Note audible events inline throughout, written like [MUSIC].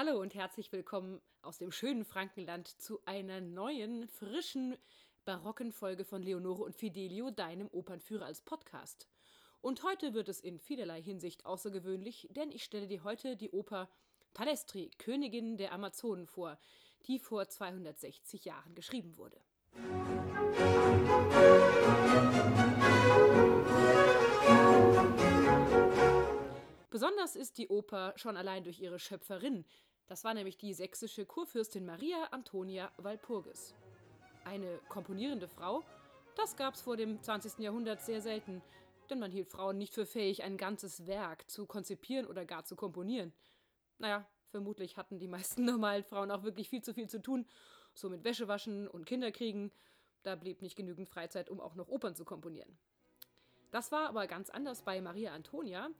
Hallo und herzlich willkommen aus dem schönen Frankenland zu einer neuen, frischen, barocken Folge von Leonore und Fidelio, deinem Opernführer als Podcast. Und heute wird es in vielerlei Hinsicht außergewöhnlich, denn ich stelle dir heute die Oper Palestri, Königin der Amazonen vor, die vor 260 Jahren geschrieben wurde. Besonders ist die Oper schon allein durch ihre Schöpferin. Das war nämlich die sächsische Kurfürstin Maria Antonia Walpurgis. Eine komponierende Frau, das gab es vor dem 20. Jahrhundert sehr selten, denn man hielt Frauen nicht für fähig, ein ganzes Werk zu konzipieren oder gar zu komponieren. Naja, vermutlich hatten die meisten [LAUGHS] normalen Frauen auch wirklich viel zu viel zu tun, so mit Wäschewaschen und Kinderkriegen. Da blieb nicht genügend Freizeit, um auch noch Opern zu komponieren. Das war aber ganz anders bei Maria Antonia,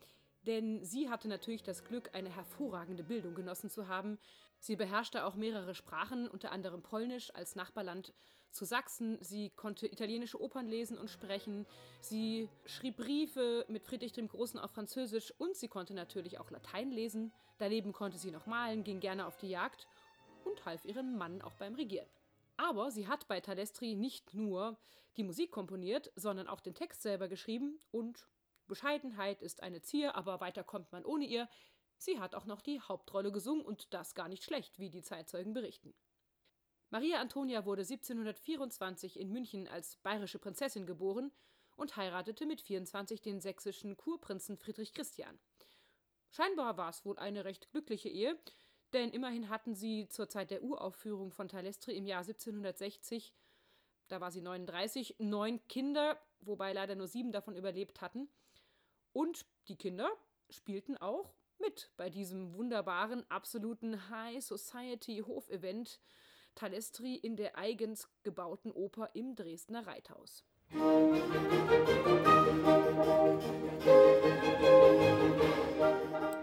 denn sie hatte natürlich das Glück, eine hervorragende Bildung genossen zu haben. Sie beherrschte auch mehrere Sprachen, unter anderem Polnisch als Nachbarland zu Sachsen. Sie konnte italienische Opern lesen und sprechen. Sie schrieb Briefe mit Friedrich dem Großen auf Französisch und sie konnte natürlich auch Latein lesen. Daneben konnte sie noch malen, ging gerne auf die Jagd und half ihrem Mann auch beim Regieren. Aber sie hat bei Talestri nicht nur die Musik komponiert, sondern auch den Text selber geschrieben und Bescheidenheit ist eine Zier, aber weiter kommt man ohne ihr. Sie hat auch noch die Hauptrolle gesungen und das gar nicht schlecht, wie die Zeitzeugen berichten. Maria Antonia wurde 1724 in München als bayerische Prinzessin geboren und heiratete mit 24 den sächsischen Kurprinzen Friedrich Christian. Scheinbar war es wohl eine recht glückliche Ehe, denn immerhin hatten sie zur Zeit der Uraufführung von Talestri im Jahr 1760, da war sie 39, neun Kinder, wobei leider nur sieben davon überlebt hatten. Und die Kinder spielten auch mit bei diesem wunderbaren, absoluten High Society Hofevent Talestri in der eigens gebauten Oper im Dresdner Reithaus.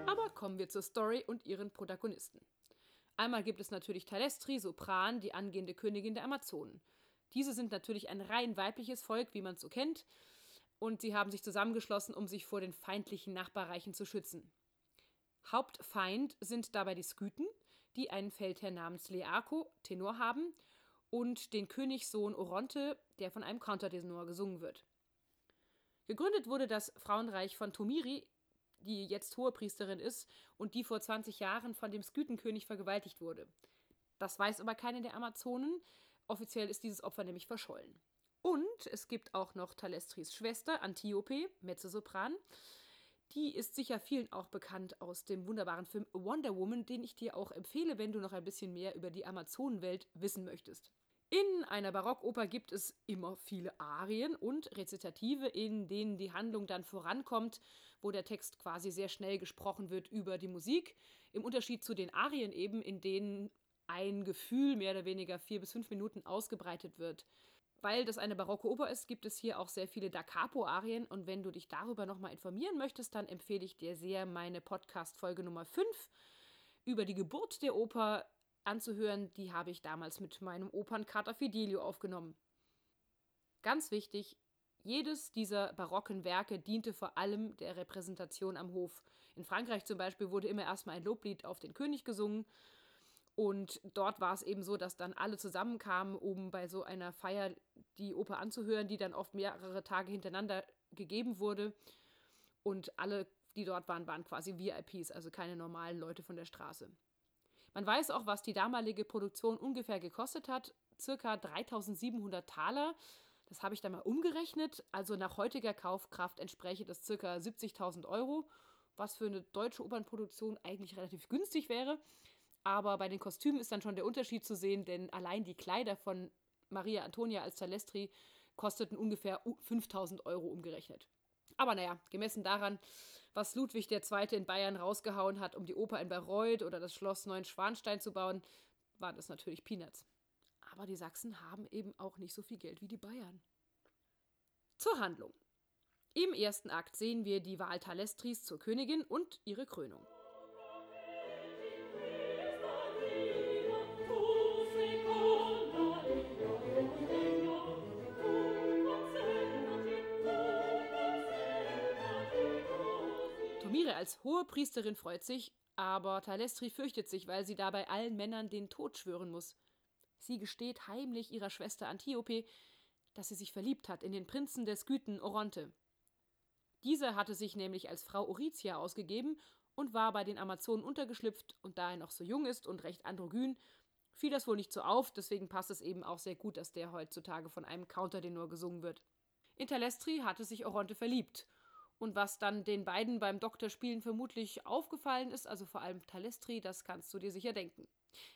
Aber kommen wir zur Story und ihren Protagonisten. Einmal gibt es natürlich Talestri, Sopran, die angehende Königin der Amazonen. Diese sind natürlich ein rein weibliches Volk, wie man es so kennt und sie haben sich zusammengeschlossen, um sich vor den feindlichen Nachbarreichen zu schützen. Hauptfeind sind dabei die Skythen, die einen Feldherr namens Leako, Tenor haben, und den Königssohn Oronte, der von einem Countertenor gesungen wird. Gegründet wurde das Frauenreich von Tomiri, die jetzt Hohepriesterin ist und die vor 20 Jahren von dem Skythenkönig vergewaltigt wurde. Das weiß aber keine der Amazonen. Offiziell ist dieses Opfer nämlich verschollen. Und es gibt auch noch Talestris Schwester, Antiope, Mezzosopran. Die ist sicher vielen auch bekannt aus dem wunderbaren Film Wonder Woman, den ich dir auch empfehle, wenn du noch ein bisschen mehr über die Amazonenwelt wissen möchtest. In einer Barockoper gibt es immer viele Arien und Rezitative, in denen die Handlung dann vorankommt, wo der Text quasi sehr schnell gesprochen wird über die Musik. Im Unterschied zu den Arien eben, in denen ein Gefühl mehr oder weniger vier bis fünf Minuten ausgebreitet wird. Weil das eine barocke Oper ist, gibt es hier auch sehr viele Da Capo-Arien. Und wenn du dich darüber nochmal informieren möchtest, dann empfehle ich dir sehr meine Podcast-Folge Nummer 5 über die Geburt der Oper anzuhören. Die habe ich damals mit meinem Opernkater Fidelio aufgenommen. Ganz wichtig, jedes dieser barocken Werke diente vor allem der Repräsentation am Hof. In Frankreich zum Beispiel wurde immer erstmal ein Loblied auf den König gesungen und dort war es eben so, dass dann alle zusammenkamen, um bei so einer Feier die Oper anzuhören, die dann oft mehrere Tage hintereinander gegeben wurde. Und alle, die dort waren, waren quasi VIPs, also keine normalen Leute von der Straße. Man weiß auch, was die damalige Produktion ungefähr gekostet hat. Circa 3700 Taler. Das habe ich dann mal umgerechnet. Also nach heutiger Kaufkraft entspräche das circa 70.000 Euro, was für eine deutsche Opernproduktion eigentlich relativ günstig wäre. Aber bei den Kostümen ist dann schon der Unterschied zu sehen, denn allein die Kleider von Maria Antonia als Talestri kosteten ungefähr 5000 Euro umgerechnet. Aber naja, gemessen daran, was Ludwig II. in Bayern rausgehauen hat, um die Oper in Bayreuth oder das Schloss Neuenschwanstein zu bauen, waren das natürlich Peanuts. Aber die Sachsen haben eben auch nicht so viel Geld wie die Bayern. Zur Handlung. Im ersten Akt sehen wir die Wahl Talestris zur Königin und ihre Krönung. Als hohe Priesterin freut sich, aber Talestri fürchtet sich, weil sie dabei allen Männern den Tod schwören muss. Sie gesteht heimlich ihrer Schwester Antiope, dass sie sich verliebt hat in den Prinzen der Skythen Oronte. Diese hatte sich nämlich als Frau Oritia ausgegeben und war bei den Amazonen untergeschlüpft und da er noch so jung ist und recht androgyn, fiel das wohl nicht so auf, deswegen passt es eben auch sehr gut, dass der heutzutage von einem Countertenor gesungen wird. In Talestri hatte sich Oronte verliebt. Und was dann den beiden beim Doktorspielen vermutlich aufgefallen ist, also vor allem Talestri, das kannst du dir sicher denken.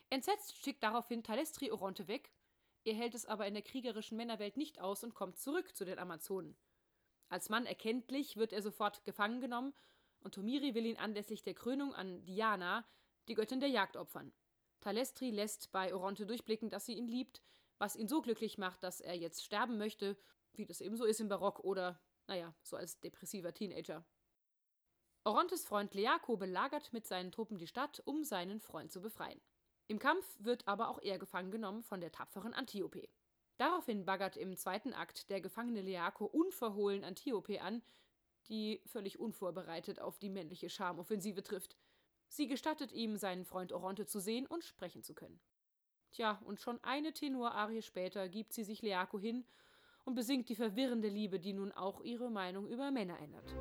Entsetzt schickt daraufhin Talestri Oronte weg, er hält es aber in der kriegerischen Männerwelt nicht aus und kommt zurück zu den Amazonen. Als Mann erkenntlich wird er sofort gefangen genommen und Tomiri will ihn anlässlich der Krönung an Diana, die Göttin der Jagd, opfern. Talestri lässt bei Oronte durchblicken, dass sie ihn liebt, was ihn so glücklich macht, dass er jetzt sterben möchte, wie das eben so ist im Barock oder, naja, so als depressiver Teenager. Orontes Freund Leako belagert mit seinen Truppen die Stadt, um seinen Freund zu befreien. Im Kampf wird aber auch er gefangen genommen von der tapferen Antiope. Daraufhin baggert im zweiten Akt der gefangene Leako unverhohlen Antiope an, die völlig unvorbereitet auf die männliche Charmoffensive trifft. Sie gestattet ihm, seinen Freund Oronte zu sehen und sprechen zu können. Tja, und schon eine Tenorarie später gibt sie sich Leako hin und besingt die verwirrende Liebe, die nun auch ihre Meinung über Männer ändert.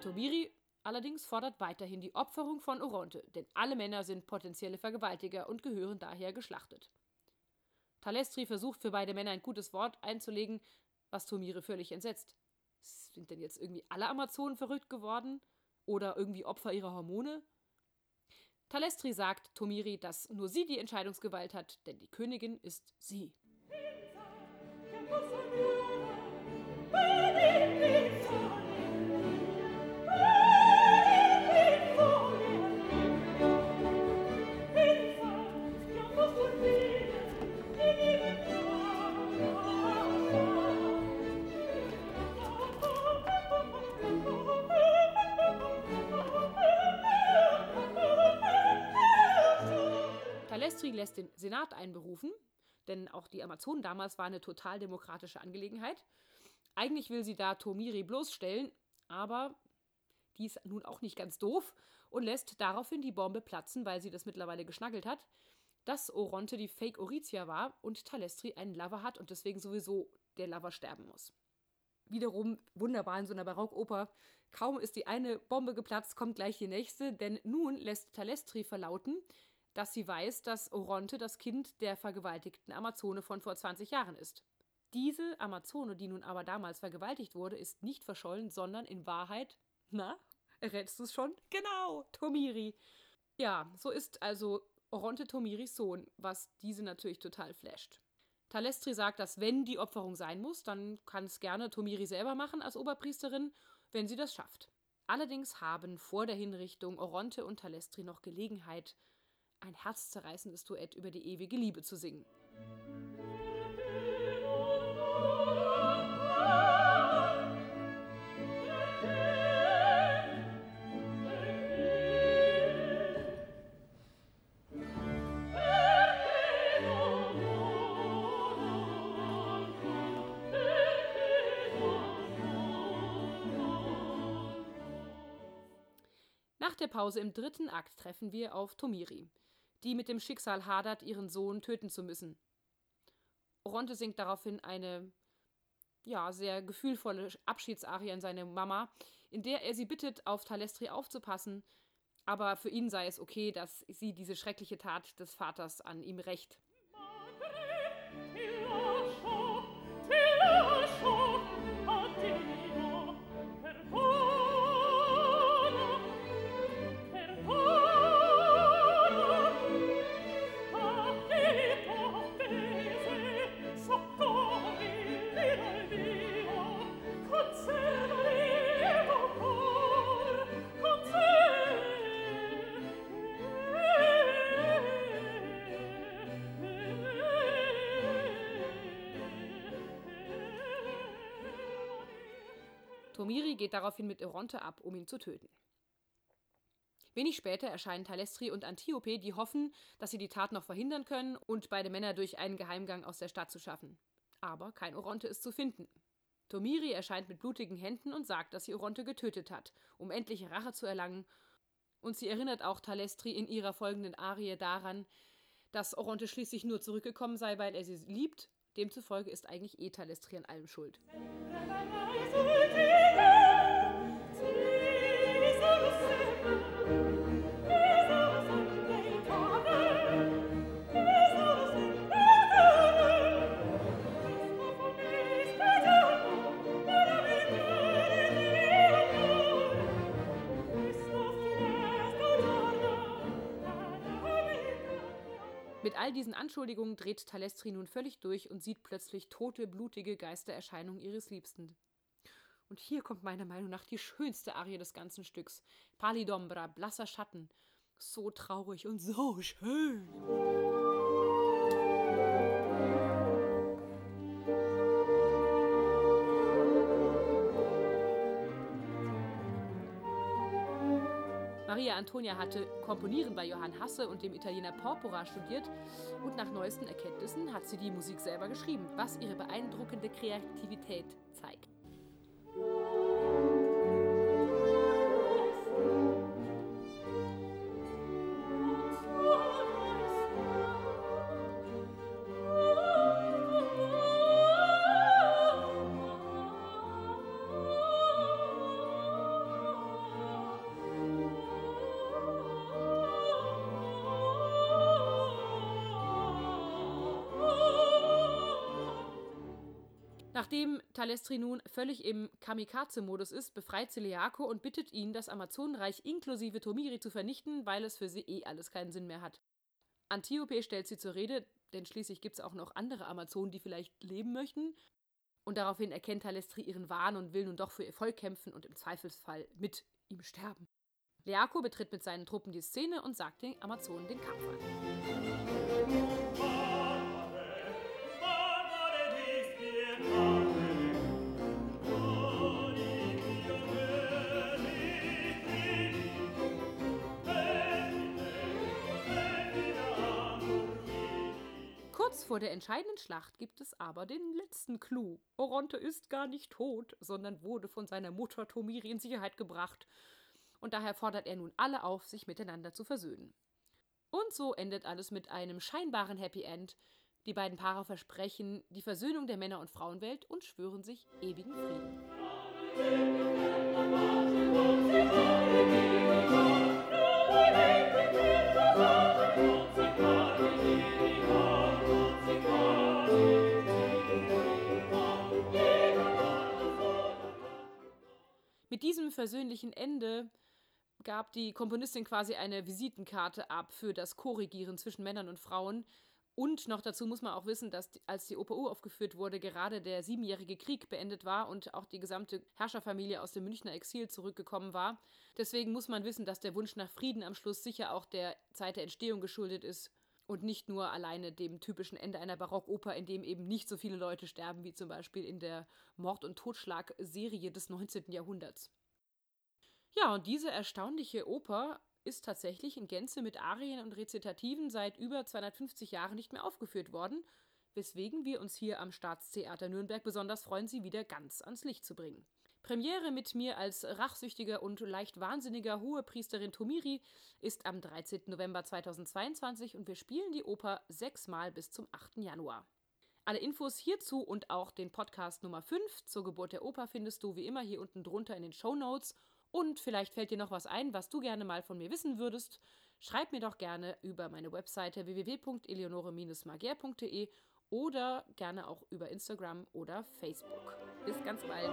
Tobiri allerdings fordert weiterhin die Opferung von Oronte, denn alle Männer sind potenzielle Vergewaltiger und gehören daher geschlachtet. Talestri versucht für beide Männer ein gutes Wort einzulegen, was Tomire völlig entsetzt. Sind denn jetzt irgendwie alle Amazonen verrückt geworden? Oder irgendwie Opfer ihrer Hormone? Talestri sagt Tomiri, dass nur sie die Entscheidungsgewalt hat, denn die Königin ist sie. Lässt den Senat einberufen, denn auch die Amazonen damals war eine total demokratische Angelegenheit. Eigentlich will sie da Tomiri bloßstellen, aber die ist nun auch nicht ganz doof und lässt daraufhin die Bombe platzen, weil sie das mittlerweile geschnaggelt hat, dass Oronte die Fake Oritia war und Talestri einen Lover hat und deswegen sowieso der Lover sterben muss. Wiederum wunderbar in so einer Barockoper. Kaum ist die eine Bombe geplatzt, kommt gleich die nächste, denn nun lässt Talestri verlauten, dass sie weiß, dass Oronte das Kind der vergewaltigten Amazone von vor 20 Jahren ist. Diese Amazone, die nun aber damals vergewaltigt wurde, ist nicht verschollen, sondern in Wahrheit, na, errätst du es schon? Genau, Tomiri. Ja, so ist also Oronte Tomiris Sohn, was diese natürlich total flasht. Talestri sagt, dass wenn die Opferung sein muss, dann kann es gerne Tomiri selber machen als Oberpriesterin, wenn sie das schafft. Allerdings haben vor der Hinrichtung Oronte und Talestri noch Gelegenheit, ein herzzerreißendes Duett über die ewige Liebe zu singen. Nach der Pause im dritten Akt treffen wir auf Tomiri, die mit dem Schicksal hadert, ihren Sohn töten zu müssen. Oronte singt daraufhin eine ja, sehr gefühlvolle Abschiedsarie an seine Mama, in der er sie bittet, auf Talestri aufzupassen, aber für ihn sei es okay, dass sie diese schreckliche Tat des Vaters an ihm rächt. Tomiri geht daraufhin mit Oronte ab, um ihn zu töten. Wenig später erscheinen Talestri und Antiope, die hoffen, dass sie die Tat noch verhindern können und beide Männer durch einen Geheimgang aus der Stadt zu schaffen. Aber kein Oronte ist zu finden. Tomiri erscheint mit blutigen Händen und sagt, dass sie Oronte getötet hat, um endlich Rache zu erlangen. Und sie erinnert auch Talestri in ihrer folgenden Arie daran, dass Oronte schließlich nur zurückgekommen sei, weil er sie liebt. Demzufolge ist eigentlich eh Talestri an allem schuld. Diesen Anschuldigungen dreht Talestri nun völlig durch und sieht plötzlich tote, blutige Geistererscheinungen ihres Liebsten. Und hier kommt meiner Meinung nach die schönste Arie des ganzen Stücks. Palidombra, blasser Schatten. So traurig und so schön. Maria Antonia hatte Komponieren bei Johann Hasse und dem Italiener Porpora studiert und nach neuesten Erkenntnissen hat sie die Musik selber geschrieben, was ihre beeindruckende Kreativität zeigt. Nachdem Talestri nun völlig im Kamikaze-Modus ist, befreit sie Leako und bittet ihn, das Amazonenreich inklusive Tomiri zu vernichten, weil es für sie eh alles keinen Sinn mehr hat. Antiope stellt sie zur Rede, denn schließlich gibt es auch noch andere Amazonen, die vielleicht leben möchten. Und daraufhin erkennt Talestri ihren Wahn und will nun doch für ihr Volk kämpfen und im Zweifelsfall mit ihm sterben. Leako betritt mit seinen Truppen die Szene und sagt den Amazonen den Kampf an. Vor der entscheidenden Schlacht gibt es aber den letzten Clou. Oronte ist gar nicht tot, sondern wurde von seiner Mutter Tomiri in Sicherheit gebracht. Und daher fordert er nun alle auf, sich miteinander zu versöhnen. Und so endet alles mit einem scheinbaren Happy End. Die beiden Paare versprechen die Versöhnung der Männer- und Frauenwelt und schwören sich ewigen Frieden. Mit diesem versöhnlichen Ende gab die Komponistin quasi eine Visitenkarte ab für das Korrigieren zwischen Männern und Frauen. Und noch dazu muss man auch wissen, dass als die Oper aufgeführt wurde, gerade der siebenjährige Krieg beendet war und auch die gesamte Herrscherfamilie aus dem Münchner Exil zurückgekommen war. Deswegen muss man wissen, dass der Wunsch nach Frieden am Schluss sicher auch der Zeit der Entstehung geschuldet ist und nicht nur alleine dem typischen Ende einer Barockoper, in dem eben nicht so viele Leute sterben wie zum Beispiel in der Mord- und Totschlag-Serie des 19. Jahrhunderts. Ja, und diese erstaunliche Oper ist tatsächlich in Gänze mit Arien und Rezitativen seit über 250 Jahren nicht mehr aufgeführt worden, weswegen wir uns hier am Staatstheater Nürnberg besonders freuen, sie wieder ganz ans Licht zu bringen. Premiere mit mir als rachsüchtiger und leicht wahnsinniger Hohepriesterin Tomiri ist am 13. November 2022 und wir spielen die Oper sechsmal bis zum 8. Januar. Alle Infos hierzu und auch den Podcast Nummer 5 zur Geburt der Oper findest du wie immer hier unten drunter in den Show Notes. Und vielleicht fällt dir noch was ein, was du gerne mal von mir wissen würdest. Schreib mir doch gerne über meine Webseite www.eleonore-magier.de oder gerne auch über Instagram oder Facebook. Bis ganz bald.